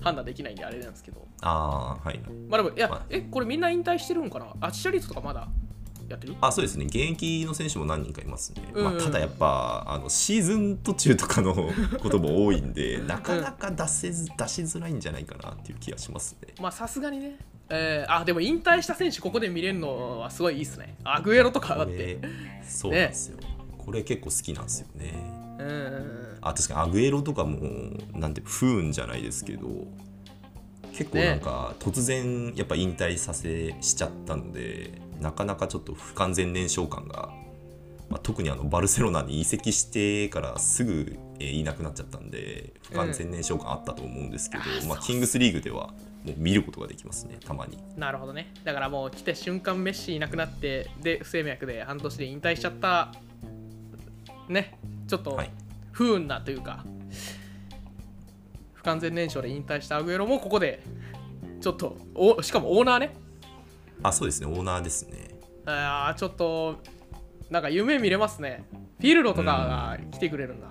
判断できないんであれなんですけど。ああはい。まあでもいや、まあ。えこれみんな引退してるんかな？あチシャリートとかまだやってる？あそうですね。現役の選手も何人かいますね、うんうん。まあ、ただやっぱあのシーズン途中とかの ことも多いんでなかなか出せず出しづらいんじゃないかなっていう気がしますね。まあさすがにね。えー、あでも引退した選手ここで見れるのはすごいいいっすね。アグエロとかだって。そうなんですよ、これ結構好きなんですよねあ確かにアグエロとかもなんて不運じゃないですけど結構なんか突然やっぱ引退させしちゃったのでなかなかちょっと不完全燃焼感が、まあ、特にあのバルセロナに移籍してからすぐ、えーいなくなっちゃったんで不完全燃焼感あったと思うんですけど、まあ、うん。あーそう。キングスリーグではもう見ることができますねたまに。なるほどね。だからもう来て瞬間メッシいなくなってで不整脈で半年で引退しちゃったねちょっとはい。不運なというか、不完全燃焼で引退したアグエロもここでちょっとおしかもオーナーね。あそうですねオーナーですね。あーちょっとなんか夢見れますね。フィルロとかが来てくれるんだ、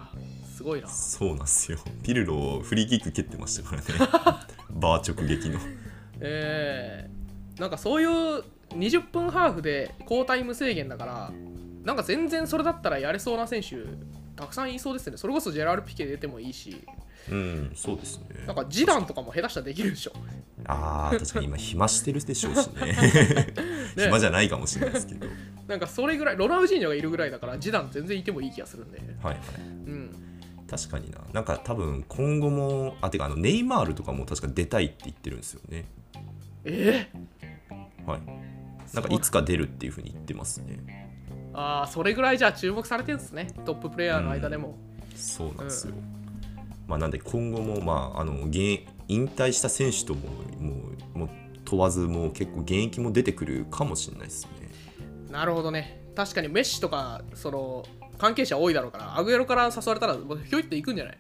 すごいな。そうなんですよ。ピルロフリーキック蹴ってましたからね。バー直撃の。えー、なんかそういう20分ハーフで交代無制限だからなんか全然それだったらやれそうな選手たくさんいそうですね。それこそジェラール・ピケ出てもいいし。うん。そうですね。なんかジダンとかも下手したらできるでしょ。あー確かに今暇してるでしょうしね。ね。暇じゃないかもしれないですけど。なんかそれぐらいロナウジーニョがいるぐらいだからジダン全然いてもいい気がするんで。はいはい。うん。確かにな。なんか多分今後もあてかあのネイマールとかも確か出たいって言ってるんですよね。えはい。なんかいつか出るっていうふうに言ってますね。ー、ああそれぐらいじゃあ注目されてるんですね。トッププレイヤーの間でも、そうなんですよ、まあなんで今後もまああの現引退した選手とももうもう問わずもう結構現役も出てくるかもしれないですね。なるほどね。確かにメッシとかその関係者多いだろうからアグエロから誘われたらもうひょいって行くんじゃない？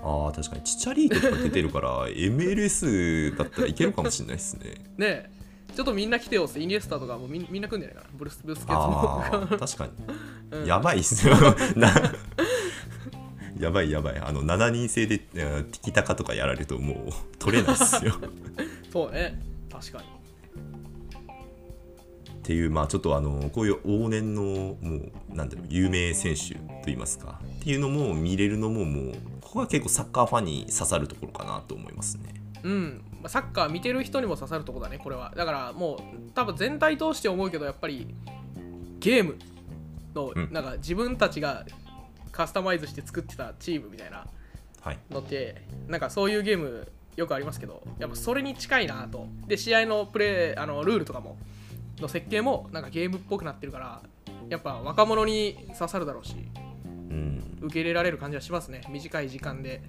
ああ確かに。チチャリートとか出てるから MLS だったらいけるかもしれないですね。ねえちょっとみんな来てよってイニエスタとかもみんみんな来るんじゃないかな。ブルスブルスケツあも。あ 確かに、うん。やばいっすよ。なやばいやばい。あの7人制でえーティキタカとかやられるともう取れないっすよ。そうね。確かに。っていうまあちょっとあのこういう往年のもうなんだろう有名選手といいますか。っていうのも見れるのももうここが結構サッカーファンに刺さるところかなと思いますね。うん。まあサッカー見てる人にも刺さるとこだねこれは。だからもう多分全体通して思うけどやっぱりゲームのうん。なんか自分たちがカスタマイズして作ってたチームみたいなはいのってなんかそういうゲームよくありますけどやっぱそれに近いなと。で試合のプレーあのルールとかもの設計もなんかゲームっぽくなってるからやっぱ若者に刺さるだろうしうん。受け入れられる感じはしますね。短い時間で。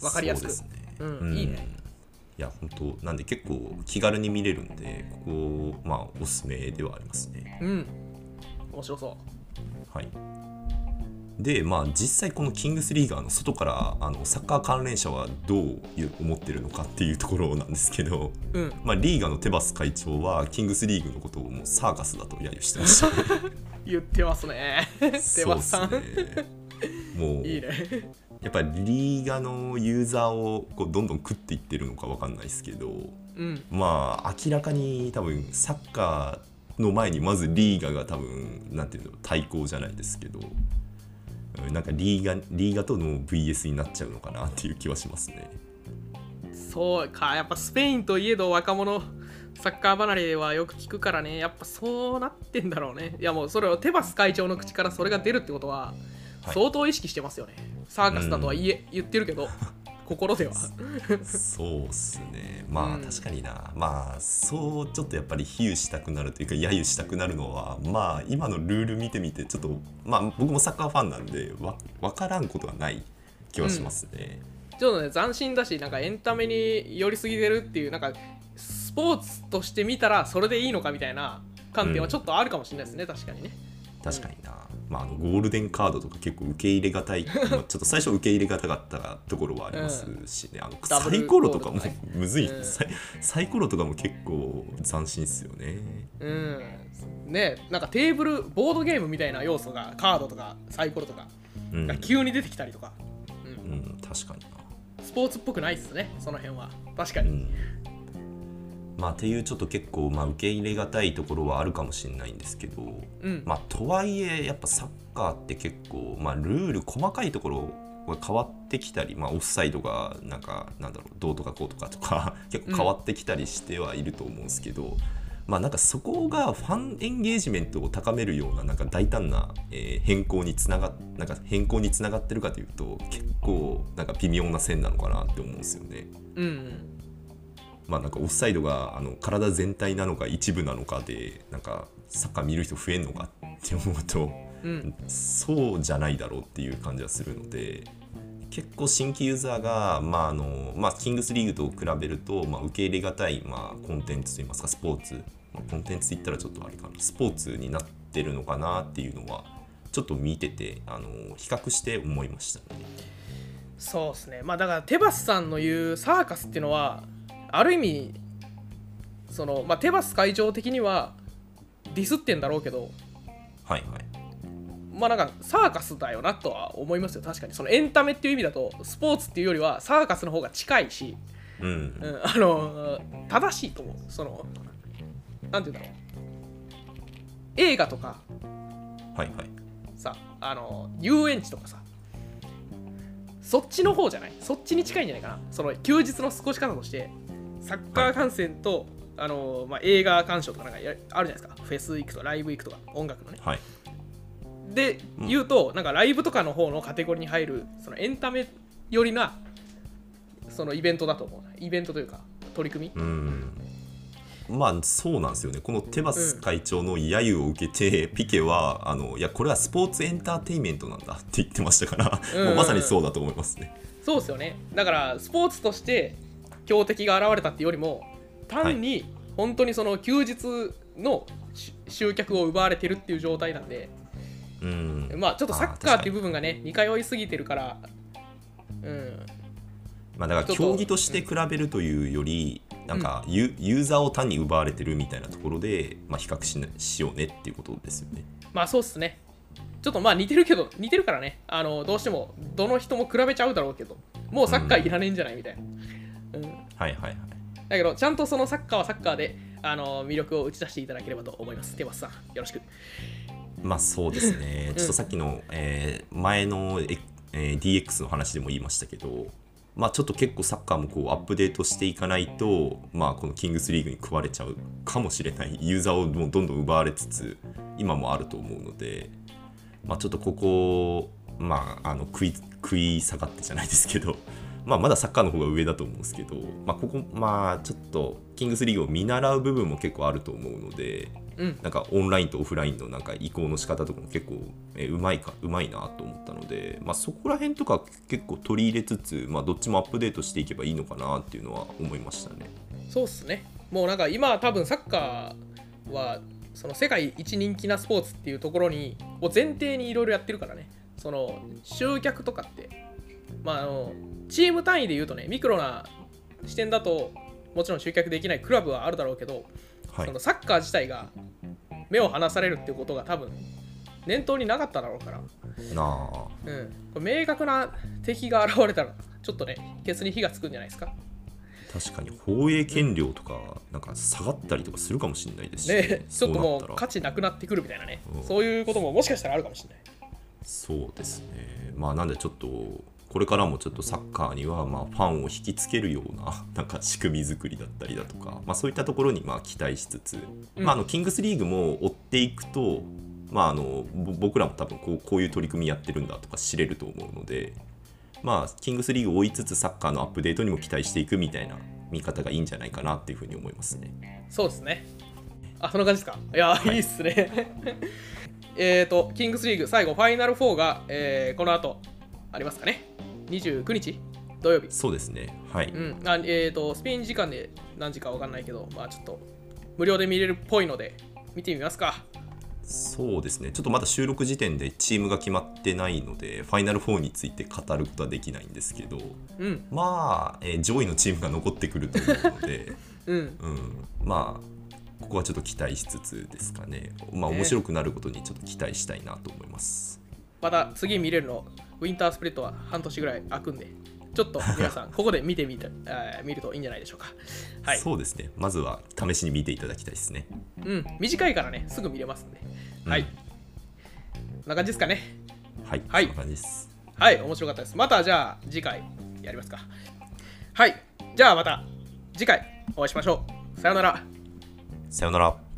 分かりやすく。そうですね。うんいいねいや本当なんで結構気軽に見れるんでここまあおすすめではありますね。うん。面白そはい。でまあ実際このキングスリーガーの外からあのサッカー関連者はどう思ってるのかっていうところなんですけど、ううん。まあ、リーガのテバス会長はキングスリーグのことをもうサーカスだと揶揄してました。ね 言ってますね。テバスさん、ねもういいねやっぱりリーガのユーザーをこうどんどん食っていってるのかわかんないですけどうん。まあ明らかに多分サッカーの前にまずリーガが多分なんていうの対抗じゃないですけどうんなんかリーガリーガとの VS になっちゃうのかなっていう気はしますね。そうかやっぱスペインといえど若者サッカー離れはよく聞くからね。やっぱそうなってんだろうね。いやもうそれをテバス会長の口からそれが出るってことははい相当意識してますよね、サーカスだとは言え、言ってるけど 心では。そうっすね。まあうん。確かにな、まあそうちょっとやっぱり比喩したくなるというか揶揄したくなるのはまあ今のルール見てみてちょっとまあ僕もサッカーファンなんでわ分からんことはない気はしますね。ちょっとね斬新だしなんかエンタメに寄りすぎてるっていうなんかスポーツとして見たらそれでいいのかみたいな観点はちょっとあるかもしれないですね、確かにね。確かにな、まあ、あのゴールデンカードとか結構受け入れがたい。まあちょっと最初受け入れがたかったところはありますしね、あのサイコロとかもむずい、うんサイサイコロとかも結構斬新っすよね。うん。ね。なんかテーブルボードゲームみたいな要素がカードとかサイコロとかうん、が急に出てきたりとか、うん。うん、確かにな。スポーツっぽくないっすねその辺は。確かに、うんまあっていうちょっと結構、まあ、受け入れがたいところはあるかもしれないんですけど、うんまあとはいえやっぱサッカーって結構、まあ、ルール細かいところが変わってきたり、まあ、オフサイドがなんかなんだろうどうとかこうとかとか 結構変わってきたりしてはいると思うんですけど、まあなんかそこがファンエンゲージメントを高めるようななんか大胆な、えー変更につながなんか変更につながってるかというと結構なんか微妙な線なのかなって思うんですよね。うんうんまあなんかオフサイドがあの体全体なのか一部なのかでなんかサッカー見る人増えんのかって思うとうん。そうじゃないだろうっていう感じはするので結構新規ユーザーが、まああのまあ、キングスリーグと比べると、まあ、受け入れがたい、まあ、コンテンツといいますかスポーツ、まあコンテンツって言ったらちょっとあれかな。スポーツになってるのかなっていうのはちょっと見ててあの比較して思いましたね。そうですね。まあだからテバスさんの言うサーカスっていうのはある意味その、まあ、テバス会長的にはディスってんだろうけどはいはい。まあなんかサーカスだよなとは思いますよ。確かに。そのエンタメっていう意味だとスポーツっていうよりはサーカスの方が近いし、うん。うん、あの正しいと思う。そのなんて言うんだろう。映画とかはいはい。さあの遊園地とかさ。そっちの方じゃない？そっちに近いんじゃないかな。その休日の過ごし方としてサッカー観戦と、あのまあ、映画鑑賞とかなんかやあるじゃないですか。フェス行くとかライブ行くとか音楽のね。はい。でうん。言うと、なんかライブとかの方のカテゴリーに入るそのエンタメ寄りなそのイベントだと思う。イベントというか取り組み。うん。まあそうなんですよね。このテバス会長の揶揄を受けて、ピケはあのいやこれはスポーツエンターテインメントなんだって言ってましたから、うん。もうまさにそうだと思いますね。そうですよね。だからスポーツとして強敵が現れたっていうよりも単に本当にその休日のし集客を奪われてるっていう状態なんでうん。まあちょっとサッカーっていう部分がね似通いすぎてるからうん。まあ、だから競技として比べるというより、なんかユユーザーを単に奪われてるみたいなところで、まあ、比較しなしようねっていうことですよね。まあそうっすね。ちょっとまあ似てるけど似てるからね。あのどうしてもどの人も比べちゃうだろうけどもうサッカーいらねえんじゃないみたいな、うん、はいはいはい。だけどちゃんとそのサッカーはサッカーであの魅力を打ち出していただければと思います。テマスさんよろしく。まあそうですね、ちょっとさっきの、えー前の、ええー DX の話でも言いましたけど、まあ、ちょっと結構サッカーもこうアップデートしていかないと、まあ、このキングスリーグに食われちゃうかもしれない。ユーザーをもうどんどん奪われつつ今もあると思うので、まあ、ちょっとここ、まあ、あの食い食い下がってじゃないですけど、まあ、まだサッカーの方が上だと思うんですけど、まあ、ここまあちょっとキングスリーグを見習う部分も結構あると思うので。うんなんかオンラインとオフラインのなんか移行の仕方とかも結構えーうまいかうまいなと思ったので、まあ、そこら辺とか結構取り入れつつ、まあ、どっちもアップデートしていけばいいのかなっていうのは思いましたね。そうっすねもうなんか今多分サッカーはその世界一人気なスポーツっていうところにを前提にいろいろやってるからねその集客とかってまああのチーム単位で言うとねミクロな視点だともちろん集客できないクラブはあるだろうけど、はい。そのサッカー自体が目を離されるっていうことが多分念頭になかっただろうから、なあ。うん、明確な敵が現れたらちょっとねケツに火がつくんじゃないですか。確かに放映権料とかなんか下がったりとかするかもしれないですし、ね、ちょっともう価値なくなってくるみたいなね、うんそういうことももしかしたらあるかもしれない。そうですね。まあなんでちょっとこれからもちょっとサッカーにはまあファンを引きつけるような なんか仕組み作りだったりだとか、まあ、そういったところにまあ期待しつつ、うんまあ、あのキングスリーグも追っていくと、まあ、あのぼ僕らも多分こうこういう取り組みやってるんだとか知れると思うので、まあ、キングスリーグを追いつつサッカーのアップデートにも期待していくみたいな見方がいいんじゃないかなっていうふうに思いますね。そうですね。あ、そんな感じですか？いや、い、いっすね。えっと、キングスリーグ最後、ファイナル4が、えーこの後ありますかね？29日？土曜日。そうですねはい、うん。あえっ、と、スペイン時間で何時かわかんないけど、まあちょっと無料で見れるっぽいので、見てみますか。そうですね、ちょっとまだ収録時点でチームが決まってないので、ファイナル4について語ることはできないんですけど、うん。まあ、えー上位のチームが残ってくると思うので、うん。うん、まあ、ここはちょっと期待しつつですかね、まあ、ね面白くなることにちょっと期待したいなと思います。また次見れるの、ウィンタースプリットは半年ぐらい空くんで、ちょっと 皆さん、ここで見てみて、えー見るといいんじゃないでしょうか。はい。そうですね、まずは試しに見ていただきたいですね。うん。短いからね、すぐ見れますんで。はい。うんこんな感じですかね。はい、はいそんな感じです。はい、面白かったです。またじゃあ次回やりますか。はい、じゃあまた次回お会いしましょう。さようなら。さよなら。